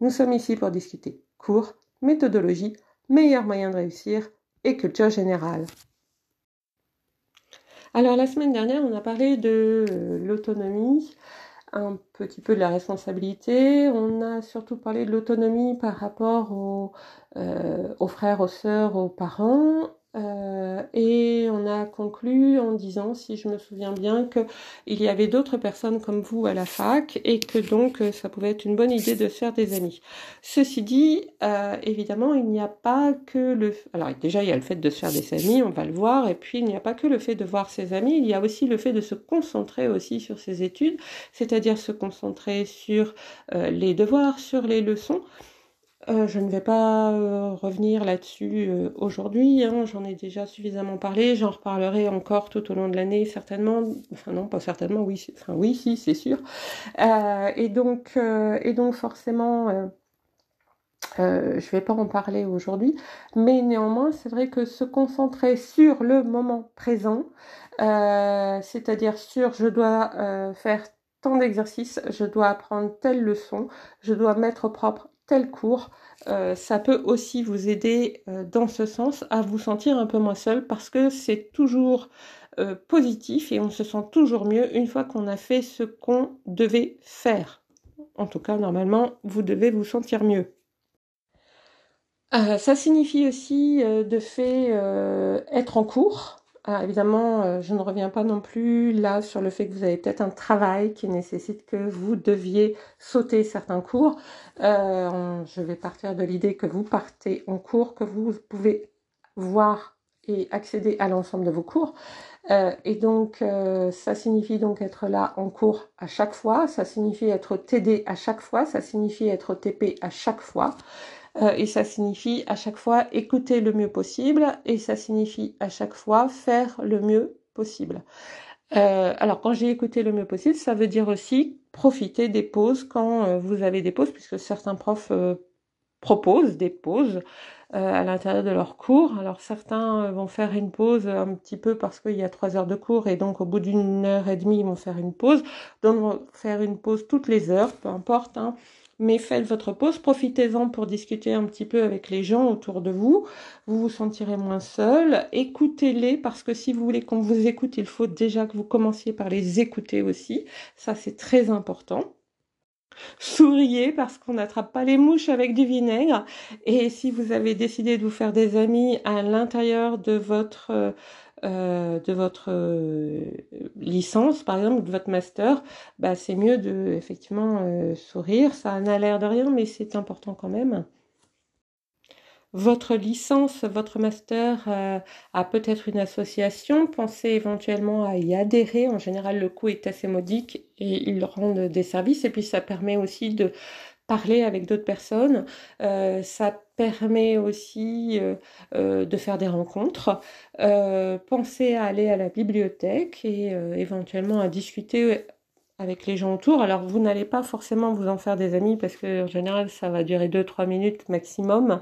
Nous sommes ici pour discuter cours, méthodologie, meilleurs moyens de réussir et culture générale. Alors la semaine dernière, on a parlé de euh, l'autonomie, un petit peu de la responsabilité. On a surtout parlé de l'autonomie par rapport aux, euh, aux frères, aux sœurs, aux parents euh, et on a conclu en disant, si je me souviens bien, qu'il y avait d'autres personnes comme vous à la fac et que donc euh, ça pouvait être une bonne idée de faire des amis. Ceci dit, euh, évidemment, il n'y a pas que le... Alors déjà, il y a le fait de se faire des amis, on va le voir, et puis il n'y a pas que le fait de voir ses amis, il y a aussi le fait de se concentrer aussi sur ses études, c'est-à-dire se concentrer sur les devoirs, sur les leçons. Euh, je ne vais pas euh, revenir là-dessus euh, aujourd'hui, hein, j'en ai déjà suffisamment parlé, j'en reparlerai encore tout au long de l'année certainement, enfin non pas certainement, oui, enfin oui si c'est sûr. et donc et donc forcément je vais pas en parler aujourd'hui, mais néanmoins c'est vrai que se concentrer sur le moment présent, c'est-à-dire sur je dois faire tant d'exercices, je dois apprendre telle leçon, je dois mettre au propre tel cours, euh, ça peut aussi vous aider euh, dans ce sens à vous sentir un peu moins seul parce que c'est toujours euh, positif et on se sent toujours mieux une fois qu'on a fait ce qu'on devait faire. En tout cas, normalement, vous devez vous sentir mieux. ça signifie aussi de fait être en cours. Ah, évidemment, euh, je ne reviens pas non plus là sur le fait que vous avez peut-être un travail qui nécessite que vous deviez sauter certains cours. Euh, je vais partir de l'idée que vous partez en cours, que vous pouvez voir et accéder à l'ensemble de vos cours. Euh, et donc, ça signifie donc être là en cours à chaque fois, ça signifie être TD à chaque fois, ça signifie être TP à chaque fois. Euh, et ça signifie à chaque fois écouter le mieux possible et ça signifie à chaque fois faire le mieux possible. Euh, alors quand j'ai écouté le mieux possible, ça veut dire aussi profiter des pauses quand euh, vous avez des pauses, puisque certains profs proposent des pauses à l'intérieur de leur cours. Alors certains vont faire une pause un petit peu parce qu'il y a trois heures de cours et donc au bout d'une heure et demie ils vont faire une pause. D'autres vont faire une pause toutes les heures, peu importe. Hein mais faites votre pause, profitez-en pour discuter un petit peu avec les gens autour de vous, vous vous sentirez moins seul, écoutez-les parce que si vous voulez qu'on vous écoute, il faut déjà que vous commenciez par les écouter aussi, ça c'est très important. Souriez parce qu'on n'attrape pas les mouches avec du vinaigre. Et si vous avez décidé de vous faire des amis à l'intérieur de votre euh, de votre euh, licence, par exemple, de votre master, bah, c'est mieux de effectivement euh, sourire. Ça n'a l'air de rien, mais c'est important quand même. Votre licence, votre master a peut-être une association. Pensez éventuellement à y adhérer. En général, le coût est assez modique et ils rendent des services. Et puis, ça permet aussi de parler avec d'autres personnes. Euh, ça permet aussi euh, euh, de faire des rencontres. pensez à aller à la bibliothèque et éventuellement à discuter avec les gens autour. Alors vous n'allez pas forcément vous en faire des amis parce que en général ça va durer 2-3 minutes maximum.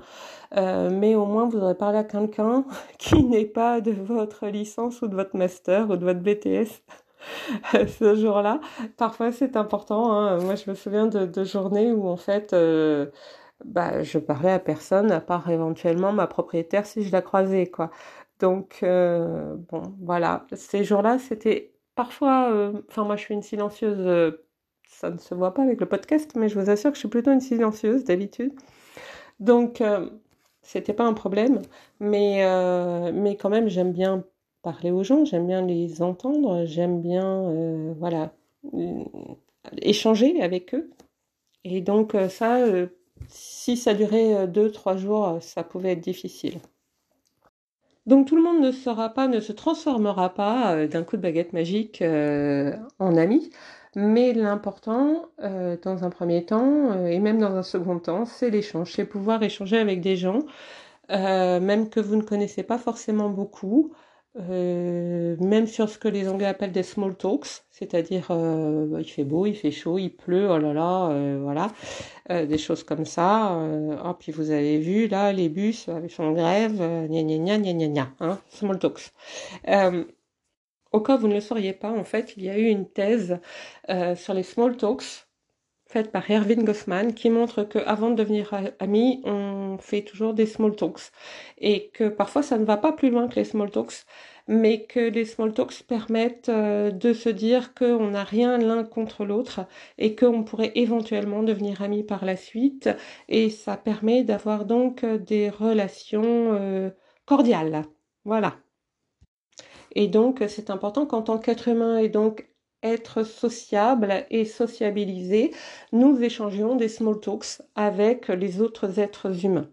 mais au moins vous aurez parlé à quelqu'un qui n'est pas de votre licence ou de votre master ou de votre BTS. ce jour-là. Parfois, c'est important. Hein. Moi, je me souviens de, journées où, en fait, euh, bah, je parlais à personne, à part éventuellement ma propriétaire si je la croisais, quoi. Donc, euh, bon, voilà. Ces jours-là, c'était parfois... Euh, enfin, moi, je suis une silencieuse... ça ne se voit pas avec le podcast, mais je vous assure que je suis plutôt une silencieuse d'habitude. Donc, c'était pas un problème. Mais, mais quand même, j'aime bien parler aux gens, j'aime bien les entendre, j'aime bien euh, voilà euh, échanger avec eux. Et donc euh, ça, si ça durait deux, trois jours, ça pouvait être difficile. Donc tout le monde ne sera pas, ne se transformera pas d'un coup de baguette magique en ami. Mais l'important, dans un premier temps, et même dans un second temps, c'est l'échange, c'est pouvoir échanger avec des gens, même que vous ne connaissez pas forcément beaucoup, même sur ce que les Anglais appellent des small talks, c'est-à-dire il fait beau, il fait chaud, il pleut, oh là là, voilà, des choses comme ça. oh, puis vous avez vu là les bus avec en grève, gna gna gna gna gna gna, hein, small talks. Au cas où vous ne le sauriez pas, en fait, il y a eu une thèse euh, sur les small talks faite par Erwin Goffman qui montre qu'avant de devenir amis, on fait toujours des small talks et que parfois ça ne va pas plus loin que les small talks, mais que les small talks permettent euh, de se dire qu'on n'a rien l'un contre l'autre et qu'on pourrait éventuellement devenir amis par la suite et ça permet d'avoir donc des relations euh, cordiales. Voilà. Et donc, c'est important qu'en tant qu'être humain et donc être sociable et sociabilisé, nous échangions des small talks avec les autres êtres humains.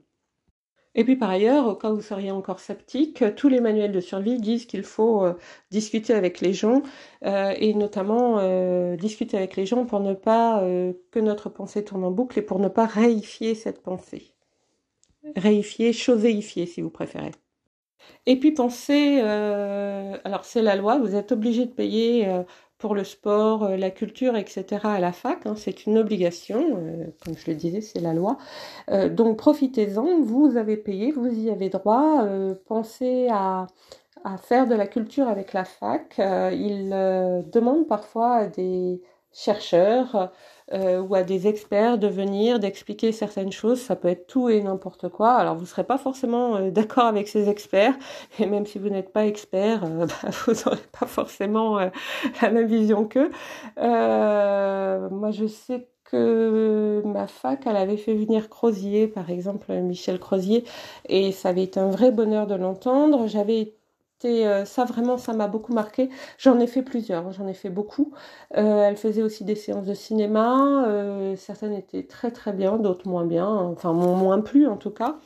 Et puis par ailleurs, au cas où vous seriez encore sceptique, tous les manuels de survie disent qu'il faut euh, discuter avec les gens euh, et notamment euh, discuter avec les gens pour ne pas que notre pensée tourne en boucle et pour ne pas réifier cette pensée. Réifier, choséifier si vous préférez. Et puis pensez, alors c'est la loi, vous êtes obligé de payer pour le sport, euh, la culture, etc. à la fac, hein, c'est une obligation, comme je le disais, c'est la loi. donc profitez-en, vous avez payé, vous y avez droit. pensez à, à, faire de la culture avec la fac. ils demandent parfois des chercheurs euh, ou à des experts de venir, d'expliquer certaines choses. Ça peut être tout et n'importe quoi. Alors vous ne serez pas forcément euh, d'accord avec ces experts, et même si vous n'êtes pas expert, euh, bah, vous n'aurez pas forcément la même vision qu'eux. moi, je sais que ma fac, elle avait fait venir Crozier, par exemple, Michel Crozier, et ça avait été un vrai bonheur de l'entendre. J'avais euh, ça vraiment, ça m'a beaucoup marqué. J'en ai fait plusieurs, hein, j'en ai fait beaucoup. Euh, elle faisait aussi des séances de cinéma. Euh, certaines étaient très très bien, d'autres moins bien. Enfin, moins plu en tout cas.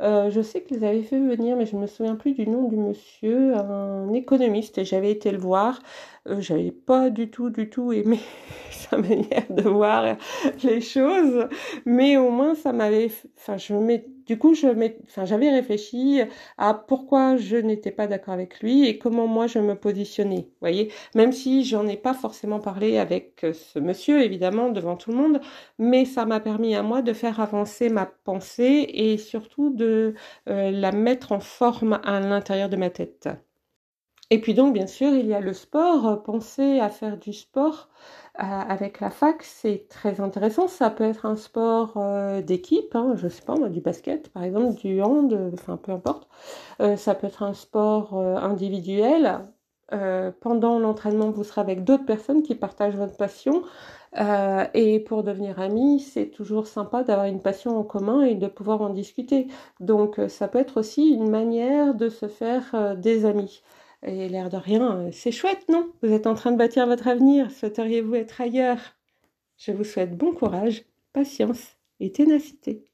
je sais qu'ils avaient fait venir, mais je me souviens plus du nom du monsieur, un économiste, et j'avais été le voir. Euh, j'avais pas du tout, du tout aimé sa manière de voir les choses, mais au moins ça m'avait, enfin je du coup je enfin j'avais réfléchi à pourquoi je n'étais pas d'accord avec lui et comment moi je me positionnais, voyez, même si j'en ai pas forcément parlé avec ce monsieur évidemment devant tout le monde, mais ça m'a permis à moi de faire avancer ma pensée et surtout de euh, la mettre en forme à l'intérieur de ma tête. Et puis donc, bien sûr, il y a le sport. Pensez à faire du sport euh, avec la fac, c'est très intéressant. Ça peut être un sport euh, d'équipe, hein, je sais pas du basket par exemple, du hand, enfin peu importe. Euh, ça peut être un sport individuel. pendant l'entraînement, vous serez avec d'autres personnes qui partagent votre passion. et pour devenir amis, c'est toujours sympa d'avoir une passion en commun et de pouvoir en discuter. Donc ça peut être aussi une manière de se faire des amis. Et l'air de rien, euh, c'est chouette, non? Vous êtes en train de bâtir votre avenir. Souhaiteriez-vous être ailleurs? Je vous souhaite bon courage, patience et ténacité.